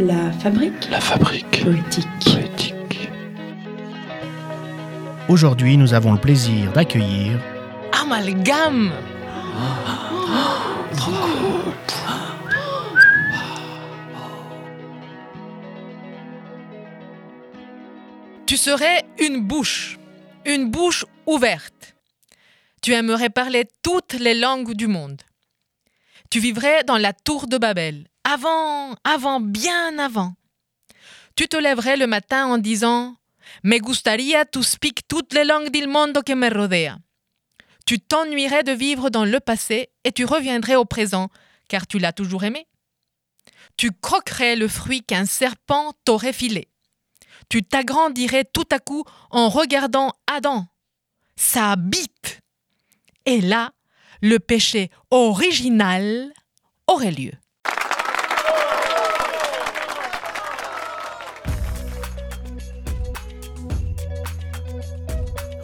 La fabrique La fabrique poétique. poétique. Aujourd'hui, nous avons le plaisir d'accueillir Amalgame Tu serais une bouche, une bouche ouverte. Tu aimerais parler toutes les langues du monde. Tu vivrais dans la tour de Babel, avant, avant, bien avant. Tu te lèverais le matin en disant Me gustaría to speak toutes les langues del mundo que me rodea. Tu t'ennuierais de vivre dans le passé et tu reviendrais au présent, car tu l'as toujours aimé. Tu croquerais le fruit qu'un serpent t'aurait filé. Tu t'agrandirais tout à coup en regardant Adam. Sa bite. Et là, le péché original aurait lieu.